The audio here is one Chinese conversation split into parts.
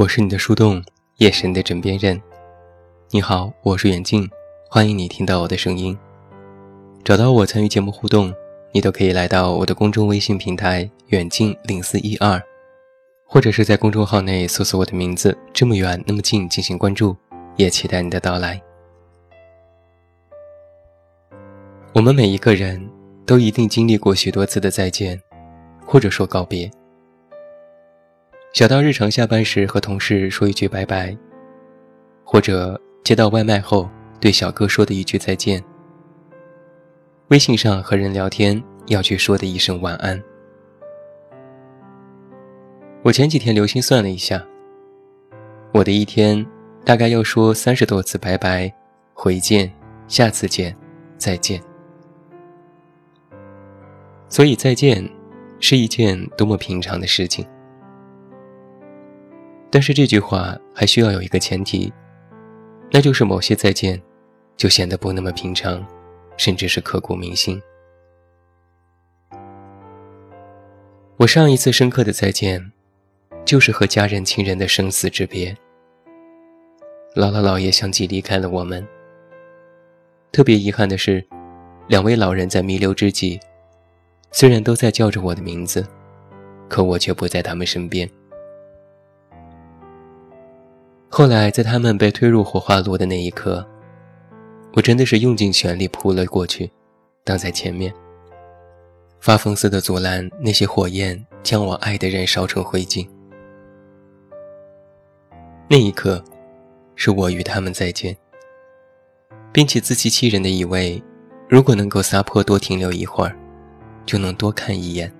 我是你的树洞，也是你的枕边人。你好，我是远近，欢迎你听到我的声音。找到我参与节目互动，你都可以来到我的公众微信平台“远近零四一二”，或者是在公众号内搜索我的名字“这么远那么近”进行关注，也期待你的到来。我们每一个人都一定经历过许多次的再见，或者说告别。小到日常下班时和同事说一句拜拜，或者接到外卖后对小哥说的一句再见。微信上和人聊天要去说的一声晚安。我前几天留心算了一下，我的一天大概要说三十多次拜拜、回见、下次见、再见。所以再见，是一件多么平常的事情。但是这句话还需要有一个前提，那就是某些再见，就显得不那么平常，甚至是刻骨铭心。我上一次深刻的再见，就是和家人亲人的生死之别。姥姥姥爷相继离开了我们。特别遗憾的是，两位老人在弥留之际，虽然都在叫着我的名字，可我却不在他们身边。后来，在他们被推入火化炉的那一刻，我真的是用尽全力扑了过去，挡在前面，发疯似的阻拦那些火焰将我爱的人烧成灰烬。那一刻，是我与他们再见，并且自欺欺人的以为，如果能够撒泼多停留一会儿，就能多看一眼，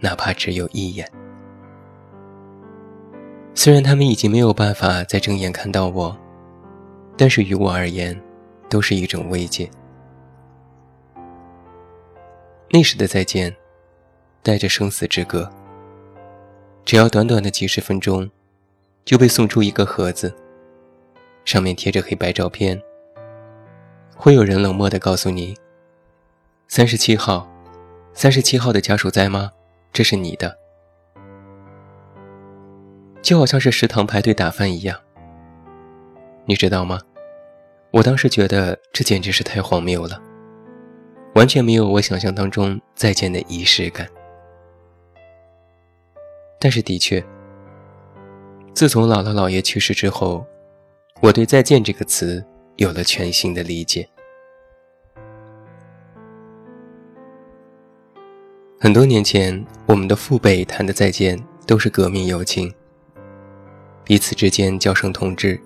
哪怕只有一眼。虽然他们已经没有办法再正眼看到我，但是于我而言，都是一种慰藉。那时的再见，带着生死之隔。只要短短的几十分钟，就被送出一个盒子，上面贴着黑白照片。会有人冷漠地告诉你：“三十七号，三十七号的家属在吗？这是你的。”就好像是食堂排队打饭一样，你知道吗？我当时觉得这简直是太荒谬了，完全没有我想象当中再见的仪式感。但是的确，自从姥姥姥爷去世之后，我对“再见”这个词有了全新的理解。很多年前，我们的父辈谈的再见都是革命友情。彼此之间叫声同志，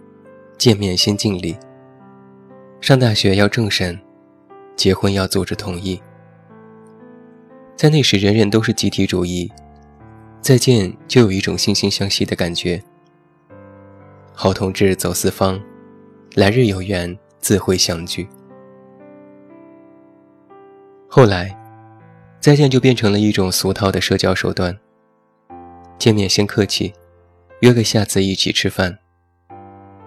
见面先敬礼。上大学要政审，结婚要组织同意。在那时，人人都是集体主义，再见就有一种惺惺相惜的感觉。好同志走四方，来日有缘自会相聚。后来，再见就变成了一种俗套的社交手段。见面先客气。约个下次一起吃饭，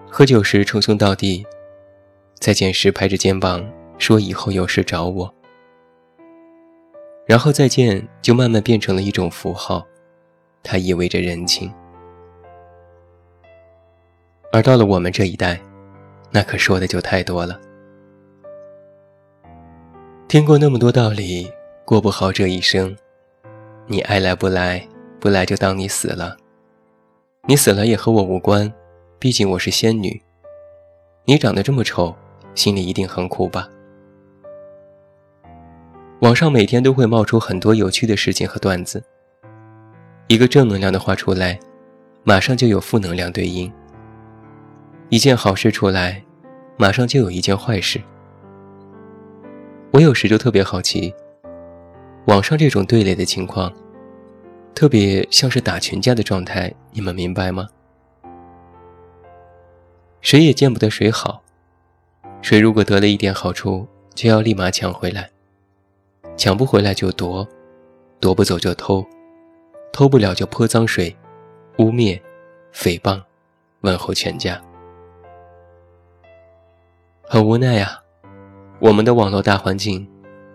喝酒时称兄道弟，再见时拍着肩膀说以后有事找我，然后再见就慢慢变成了一种符号，它意味着人情。而到了我们这一代，那可说的就太多了。听过那么多道理，过不好这一生，你爱来不来，不来就当你死了。你死了也和我无关，毕竟我是仙女。你长得这么丑，心里一定很苦吧？网上每天都会冒出很多有趣的事情和段子。一个正能量的话出来，马上就有负能量对应。一件好事出来，马上就有一件坏事。我有时就特别好奇，网上这种对垒的情况。特别像是打群架的状态，你们明白吗？谁也见不得谁好，谁如果得了一点好处，就要立马抢回来，抢不回来就夺，夺不走就偷，偷不了就泼脏水，污蔑，诽谤，问候全家。很无奈呀，我们的网络大环境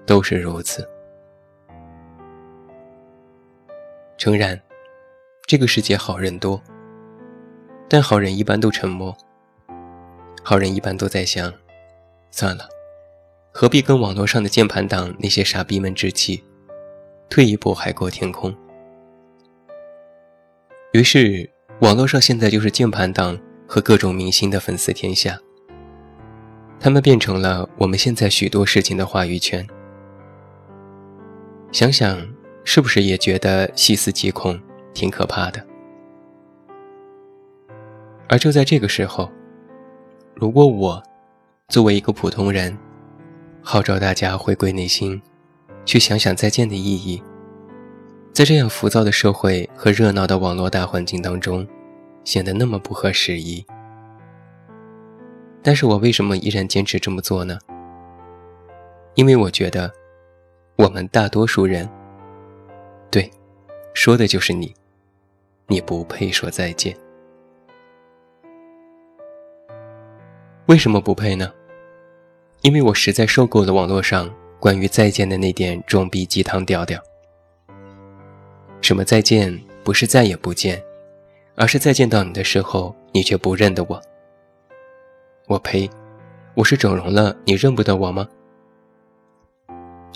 都是如此。诚然，这个世界好人多，但好人一般都沉默。好人一般都在想：算了，何必跟网络上的键盘党那些傻逼们置气？退一步海阔天空。于是，网络上现在就是键盘党和各种明星的粉丝天下。他们变成了我们现在许多事情的话语权。想想，是不是也觉得细思极恐，挺可怕的？而就在这个时候，如果我作为一个普通人，号召大家回归内心，去想想再见的意义，在这样浮躁的社会和热闹的网络大环境当中，显得那么不合时宜。但是我为什么依然坚持这么做呢？因为我觉得，我们大多数人，对，说的就是你，你不配说再见。为什么不配呢？因为我实在受够了网络上关于再见的那点装逼鸡汤调调。什么再见不是再也不见，而是再见到你的时候，你却不认得我。我呸！我是整容了，你认不得我吗？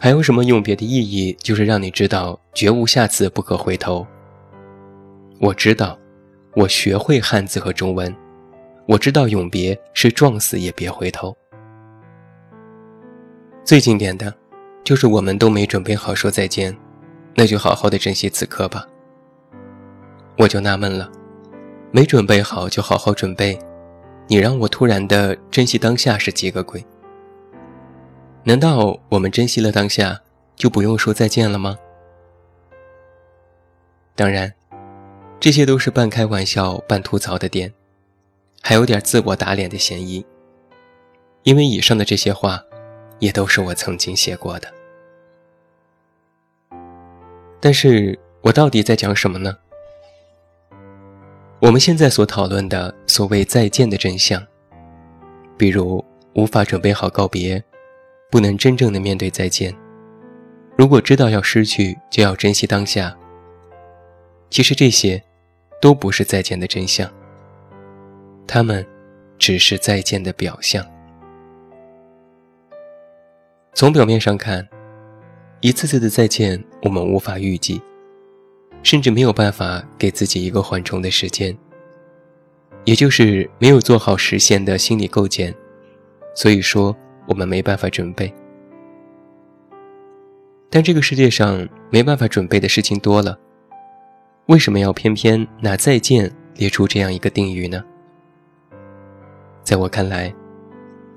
还有什么永别的意义？就是让你知道绝无下次，不可回头。我知道，我学会汉字和中文，我知道永别是撞死也别回头。最经典的，就是我们都没准备好说再见，那就好好的珍惜此刻吧。我就纳闷了，没准备好就好好准备。你让我突然的珍惜当下是几个鬼？难道我们珍惜了当下就不用说再见了吗？当然，这些都是半开玩笑半吐槽的点，还有点自我打脸的嫌疑。因为以上的这些话，也都是我曾经写过的。但是我到底在讲什么呢？我们现在所讨论的所谓再见的真相，比如无法准备好告别，不能真正的面对再见，如果知道要失去，就要珍惜当下。其实这些，都不是再见的真相，他们，只是再见的表象。从表面上看，一次次的再见，我们无法预计。甚至没有办法给自己一个缓冲的时间，也就是没有做好实现的心理构建，所以说我们没办法准备。但这个世界上没办法准备的事情多了，为什么要偏偏拿再见列出这样一个定语呢？在我看来，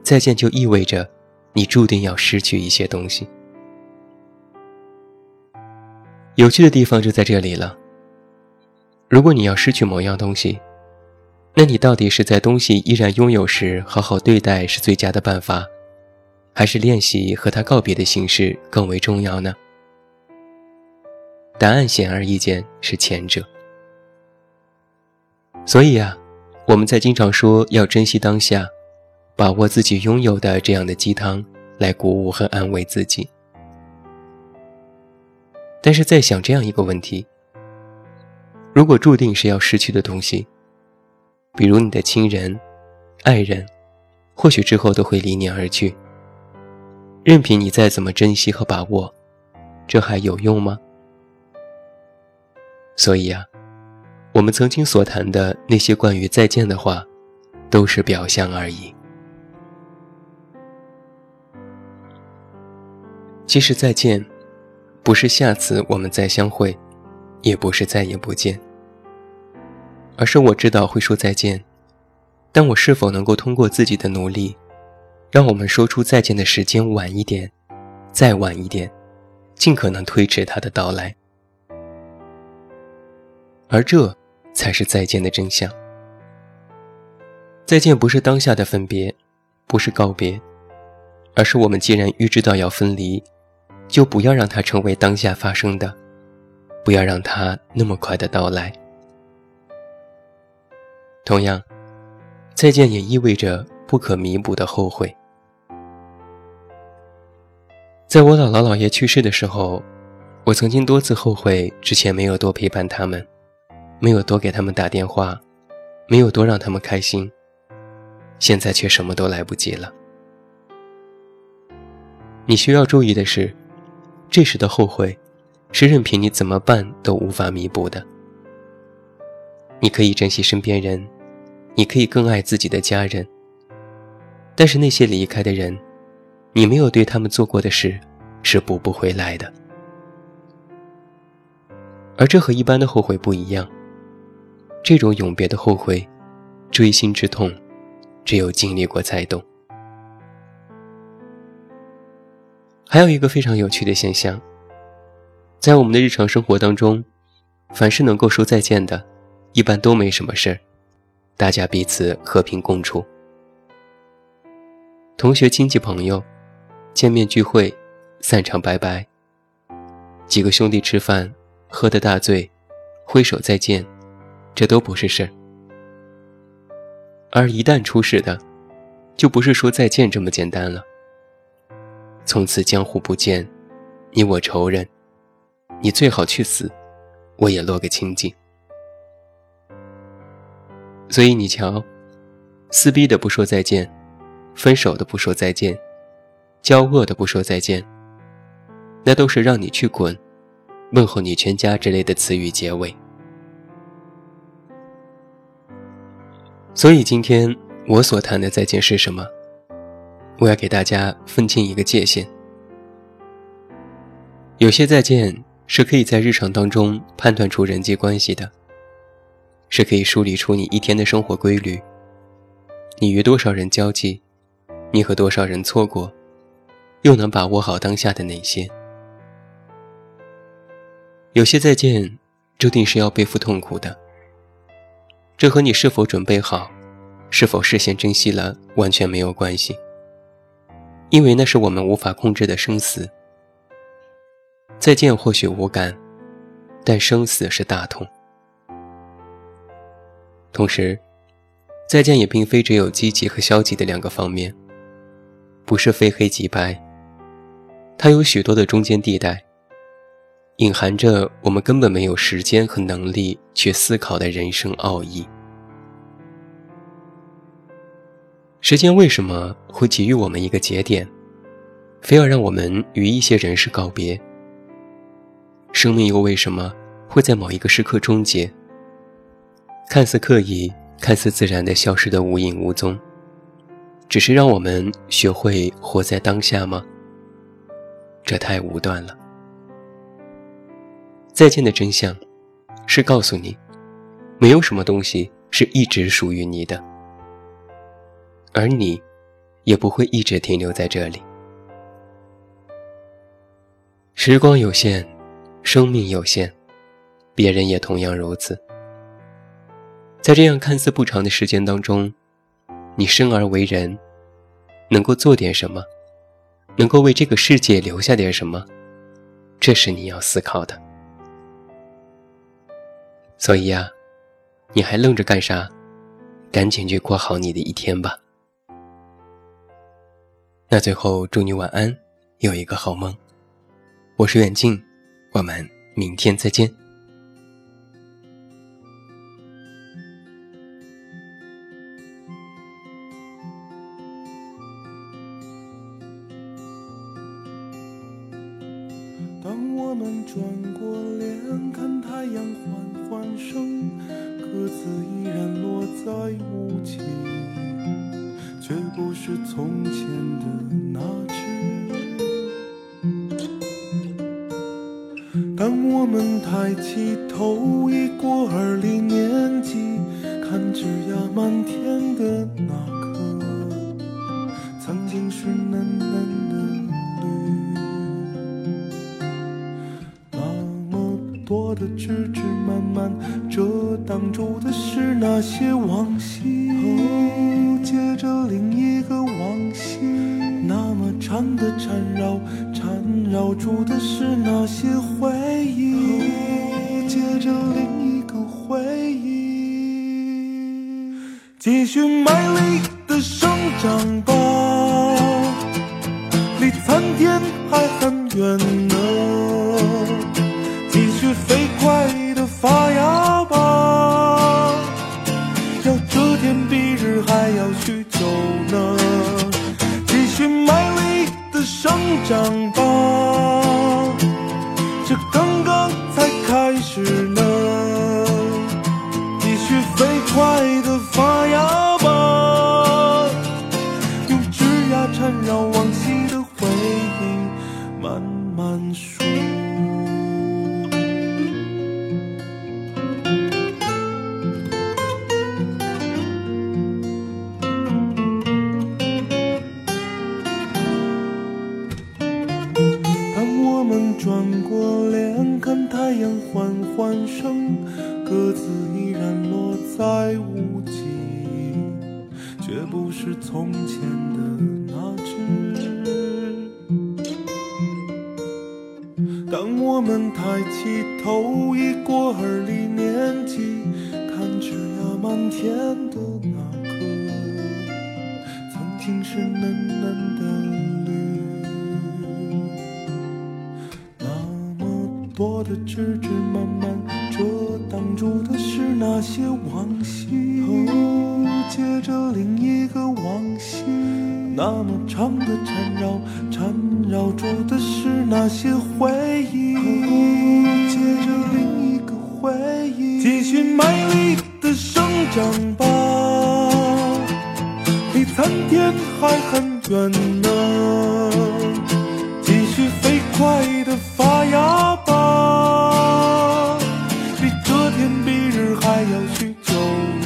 再见就意味着你注定要失去一些东西。有趣的地方就在这里了。如果你要失去某样东西，那你到底是在东西依然拥有时好好对待是最佳的办法，还是练习和他告别的形式更为重要呢？答案显而易见是前者。所以啊，我们在经常说要珍惜当下，把握自己拥有的这样的鸡汤，来鼓舞和安慰自己。但是在想这样一个问题：如果注定是要失去的东西，比如你的亲人、爱人，或许之后都会离你而去，任凭你再怎么珍惜和把握，这还有用吗？所以啊，我们曾经所谈的那些关于再见的话，都是表象而已。其实再见。不是下次我们再相会，也不是再也不见，而是我知道会说再见，但我是否能够通过自己的努力，让我们说出再见的时间晚一点，再晚一点，尽可能推迟它的到来，而这才是再见的真相。再见不是当下的分别，不是告别，而是我们既然预知到要分离。就不要让它成为当下发生的，不要让它那么快的到来。同样，再见也意味着不可弥补的后悔。在我姥姥姥爷去世的时候，我曾经多次后悔之前没有多陪伴他们，没有多给他们打电话，没有多让他们开心，现在却什么都来不及了。你需要注意的是，这时的后悔，是任凭你怎么办都无法弥补的。你可以珍惜身边人，你可以更爱自己的家人，但是那些离开的人，你没有对他们做过的事，是补不回来的。而这和一般的后悔不一样，这种永别的后悔，锥心之痛，只有经历过才懂。还有一个非常有趣的现象，在我们的日常生活当中，凡是能够说再见的，一般都没什么事儿，大家彼此和平共处。同学、亲戚、朋友，见面聚会，散场拜拜。几个兄弟吃饭，喝得大醉，挥手再见，这都不是事儿。而一旦出事的，就不是说再见这么简单了。从此江湖不见，你我仇人，你最好去死，我也落个清净。所以你瞧，撕逼的不说再见，分手的不说再见，交恶的不说再见，那都是让你去滚，问候你全家之类的词语结尾。所以今天我所谈的再见是什么？我要给大家分清一个界限。有些再见是可以在日常当中判断出人际关系的，是可以梳理出你一天的生活规律。你与多少人交际，你和多少人错过，又能把握好当下的哪些？有些再见注定是要背负痛苦的，这和你是否准备好，是否事先珍惜了完全没有关系。因为那是我们无法控制的生死。再见或许无感，但生死是大痛。同时，再见也并非只有积极和消极的两个方面，不是非黑即白。它有许多的中间地带，隐含着我们根本没有时间和能力去思考的人生奥义。时间为什么会给予我们一个节点，非要让我们与一些人事告别？生命又为什么会在某一个时刻终结？看似刻意、看似自然的消失的无影无踪，只是让我们学会活在当下吗？这太武断了。再见的真相，是告诉你，没有什么东西是一直属于你的。而你，也不会一直停留在这里。时光有限，生命有限，别人也同样如此。在这样看似不长的时间当中，你生而为人，能够做点什么，能够为这个世界留下点什么，这是你要思考的。所以呀，你还愣着干啥？赶紧去过好你的一天吧。那最后，祝你晚安，有一个好梦。我是远近，我们明天再见。从前的那只。当我们抬起头，已过而立年纪，看枝桠满天的那颗，曾经是嫩嫩的绿。那么多的枝枝蔓蔓，遮挡住的是那些往昔。的缠绕，缠绕住的是那些回忆。接着另一个回忆，继续卖力的生长吧，离参天还很远呢。继续飞快的发芽长吧，无际，却不是从前的那只。当我们抬起头，已过而立年纪，看枝桠满天那么长的缠绕，缠绕住的是那些回忆。接着另一个回忆。继续卖力的生长吧，离参天还很远呢。继续飞快的发芽吧，比这天蔽日还要许久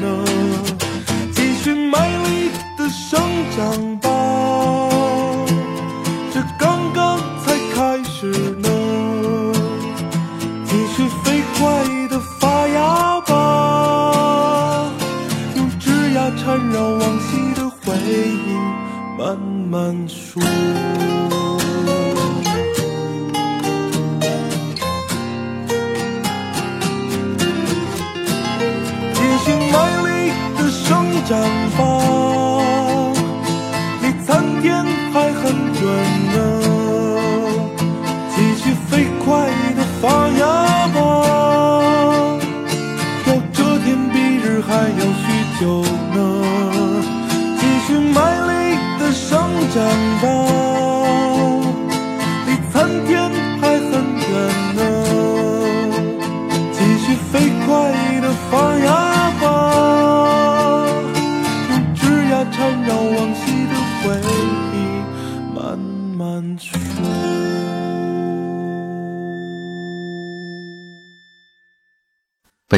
呢。继续卖力的生长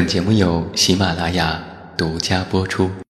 节目由喜马拉雅独家播出。